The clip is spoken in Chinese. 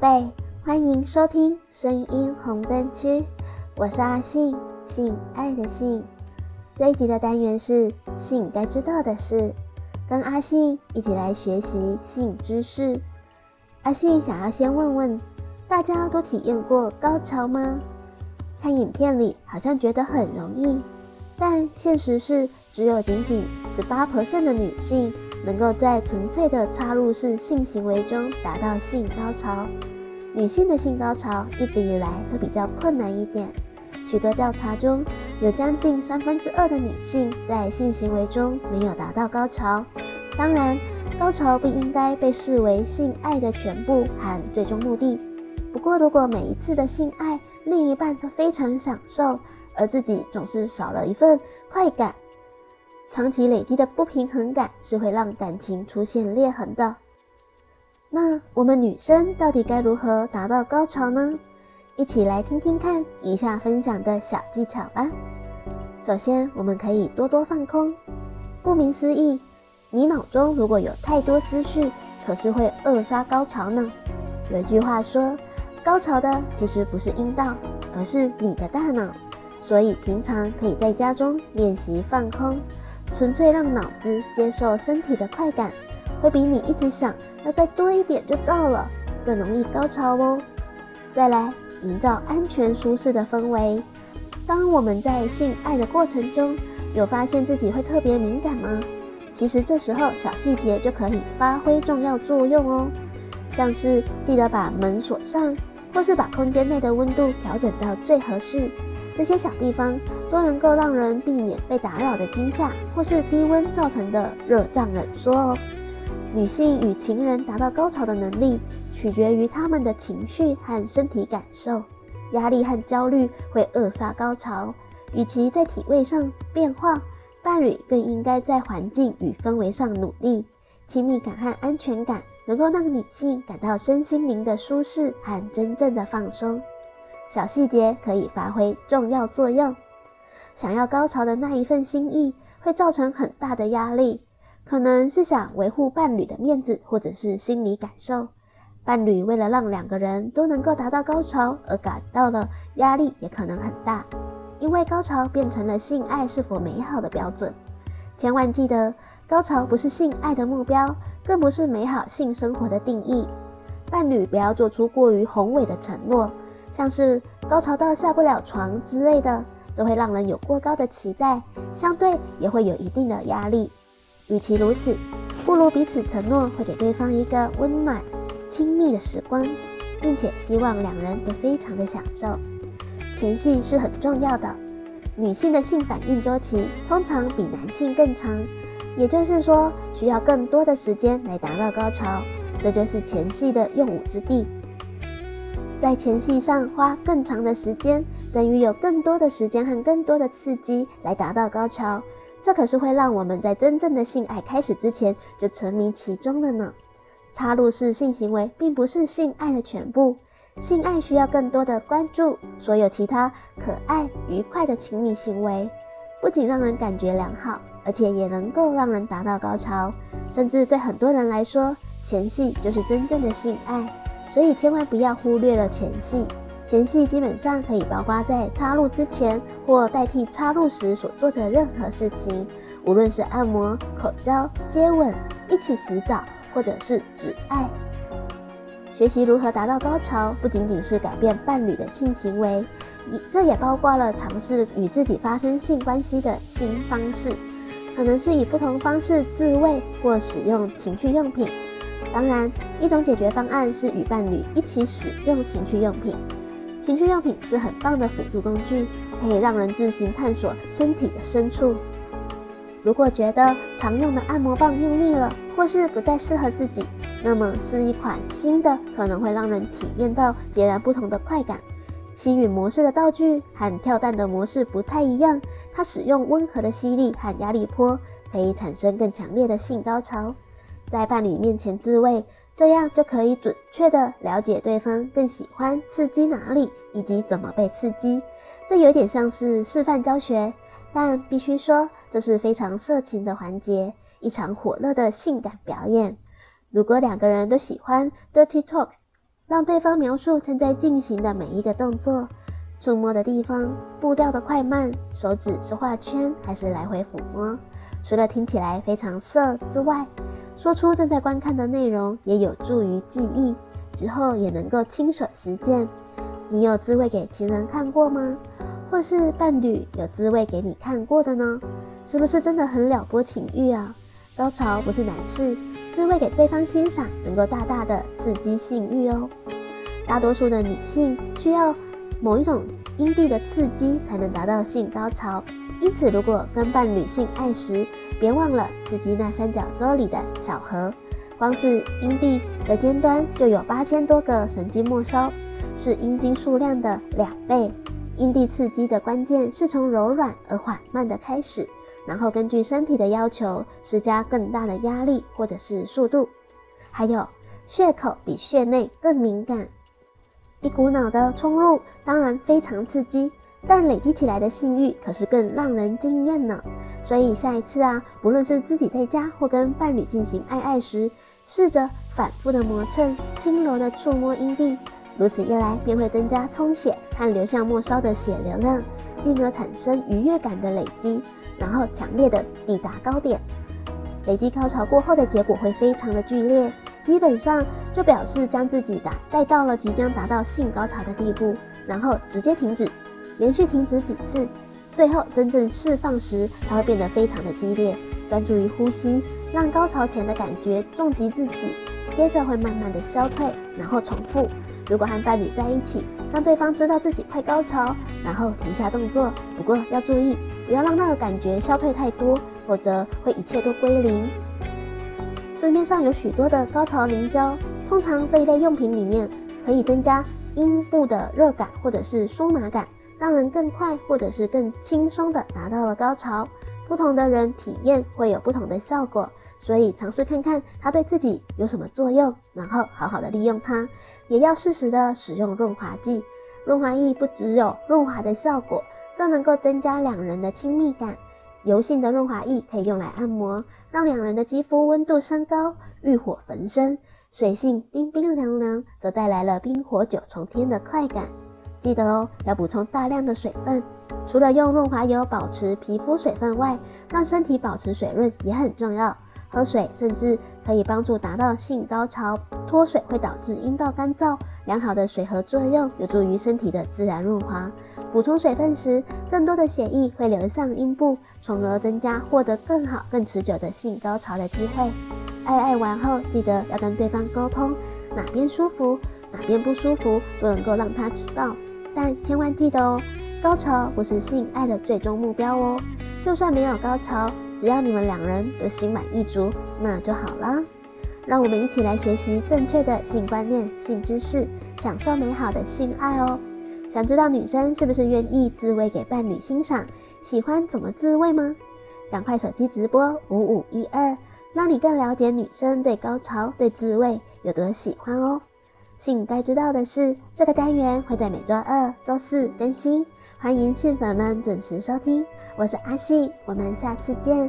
宝贝，欢迎收听声音红灯区，我是阿信，性爱的性。这一集的单元是性该知道的事，跟阿信一起来学习性知识。阿信想要先问问，大家都体验过高潮吗？看影片里好像觉得很容易，但现实是只有仅仅十八的女性。能够在纯粹的插入式性行为中达到性高潮，女性的性高潮一直以来都比较困难一点。许多调查中有将近三分之二的女性在性行为中没有达到高潮。当然，高潮不应该被视为性爱的全部和最终目的。不过，如果每一次的性爱另一半都非常享受，而自己总是少了一份快感，长期累积的不平衡感是会让感情出现裂痕的。那我们女生到底该如何达到高潮呢？一起来听听看以下分享的小技巧吧。首先，我们可以多多放空。顾名思义，你脑中如果有太多思绪，可是会扼杀高潮呢。有一句话说，高潮的其实不是阴道，而是你的大脑。所以平常可以在家中练习放空。纯粹让脑子接受身体的快感，会比你一直想要再多一点就到了更容易高潮哦。再来，营造安全舒适的氛围。当我们在性爱的过程中，有发现自己会特别敏感吗？其实这时候小细节就可以发挥重要作用哦。像是记得把门锁上，或是把空间内的温度调整到最合适。这些小地方都能够让人避免被打扰的惊吓，或是低温造成的热胀冷缩哦。女性与情人达到高潮的能力，取决于她们的情绪和身体感受。压力和焦虑会扼杀高潮。与其在体位上变化，伴侣更应该在环境与氛围上努力。亲密感和安全感能够让女性感到身心灵的舒适和真正的放松。小细节可以发挥重要作用。想要高潮的那一份心意，会造成很大的压力，可能是想维护伴侣的面子，或者是心理感受。伴侣为了让两个人都能够达到高潮而感到的压力也可能很大，因为高潮变成了性爱是否美好的标准。千万记得，高潮不是性爱的目标，更不是美好性生活的定义。伴侣不要做出过于宏伟的承诺。像是高潮到下不了床之类的，则会让人有过高的期待，相对也会有一定的压力。与其如此，不如彼此承诺会给对方一个温暖、亲密的时光，并且希望两人都非常的享受。前戏是很重要的，女性的性反应周期通常比男性更长，也就是说需要更多的时间来达到高潮，这就是前戏的用武之地。在前戏上花更长的时间，等于有更多的时间和更多的刺激来达到高潮。这可是会让我们在真正的性爱开始之前就沉迷其中的呢。插入式性行为并不是性爱的全部，性爱需要更多的关注，所有其他可爱愉快的亲密行为，不仅让人感觉良好，而且也能够让人达到高潮。甚至对很多人来说，前戏就是真正的性爱。所以千万不要忽略了前戏。前戏基本上可以包括在插入之前或代替插入时所做的任何事情，无论是按摩、口交、接吻、一起洗澡，或者是只爱。学习如何达到高潮，不仅仅是改变伴侣的性行为，这也包括了尝试与自己发生性关系的新方式，可能是以不同方式自慰或使用情趣用品。当然，一种解决方案是与伴侣一起使用情趣用品。情趣用品是很棒的辅助工具，可以让人自行探索身体的深处。如果觉得常用的按摩棒用腻了，或是不再适合自己，那么试一款新的，可能会让人体验到截然不同的快感。吸吮模式的道具和跳蛋的模式不太一样，它使用温和的吸力和压力波，可以产生更强烈的性高潮。在伴侣面前自慰，这样就可以准确地了解对方更喜欢刺激哪里，以及怎么被刺激。这有点像是示范教学，但必须说，这是非常色情的环节，一场火热的性感表演。如果两个人都喜欢 dirty talk，让对方描述正在进行的每一个动作，触摸的地方、步调的快慢、手指是画圈还是来回抚摸。除了听起来非常色之外，说出正在观看的内容也有助于记忆，之后也能够亲手实践。你有自慰给情人看过吗？或是伴侣有自慰给你看过的呢？是不是真的很撩拨情欲啊？高潮不是难事，自慰给对方欣赏，能够大大的刺激性欲哦。大多数的女性需要某一种阴蒂的刺激才能达到性高潮，因此如果跟伴侣性爱时，别忘了刺激那三角洲里的小核，光是阴蒂的尖端就有八千多个神经末梢，是阴茎数量的两倍。阴蒂刺激的关键是从柔软而缓慢的开始，然后根据身体的要求施加更大的压力或者是速度。还有穴口比穴内更敏感，一股脑的冲入当然非常刺激，但累积起来的性欲可是更让人惊艳呢。所以下一次啊，不论是自己在家或跟伴侣进行爱爱时，试着反复的磨蹭，轻柔的触摸阴蒂。如此一来，便会增加充血和流向末梢的血流量，进而产生愉悦感的累积，然后强烈的抵达高点。累积高潮过后的结果会非常的剧烈，基本上就表示将自己打带到了即将达到性高潮的地步，然后直接停止，连续停止几次，最后真正释放时，它会变得非常的激烈，专注于呼吸，让高潮前的感觉重击自己，接着会慢慢的消退，然后重复。如果和伴侣在一起，让对方知道自己快高潮，然后停下动作。不过要注意，不要让那个感觉消退太多，否则会一切都归零。市面上有许多的高潮凝胶，通常这一类用品里面可以增加阴部的热感或者是酥麻感，让人更快或者是更轻松的达到了高潮。不同的人体验会有不同的效果。所以尝试看看它对自己有什么作用，然后好好的利用它，也要适时的使用润滑剂。润滑液不只有润滑的效果，更能够增加两人的亲密感。油性的润滑液可以用来按摩，让两人的肌肤温度升高，欲火焚身；水性冰冰凉凉，则带来了冰火九重天的快感。记得哦，要补充大量的水分。除了用润滑油保持皮肤水分外，让身体保持水润也很重要。喝水甚至可以帮助达到性高潮，脱水会导致阴道干燥，良好的水合作用有助于身体的自然润滑。补充水分时，更多的血液会流向阴部，从而增加获得更好、更持久的性高潮的机会。爱爱完后，记得要跟对方沟通，哪边舒服，哪边不舒服，都能够让他知道。但千万记得哦，高潮不是性爱的最终目标哦，就算没有高潮。只要你们两人都心满意足，那就好了。让我们一起来学习正确的性观念、性知识，享受美好的性爱哦。想知道女生是不是愿意自慰给伴侣欣赏？喜欢怎么自慰吗？赶快手机直播五五一二，让你更了解女生对高潮、对自慰有多喜欢哦。性该知道的是，这个单元会在每周二、周四更新。欢迎信粉们准时收听，我是阿信，我们下次见。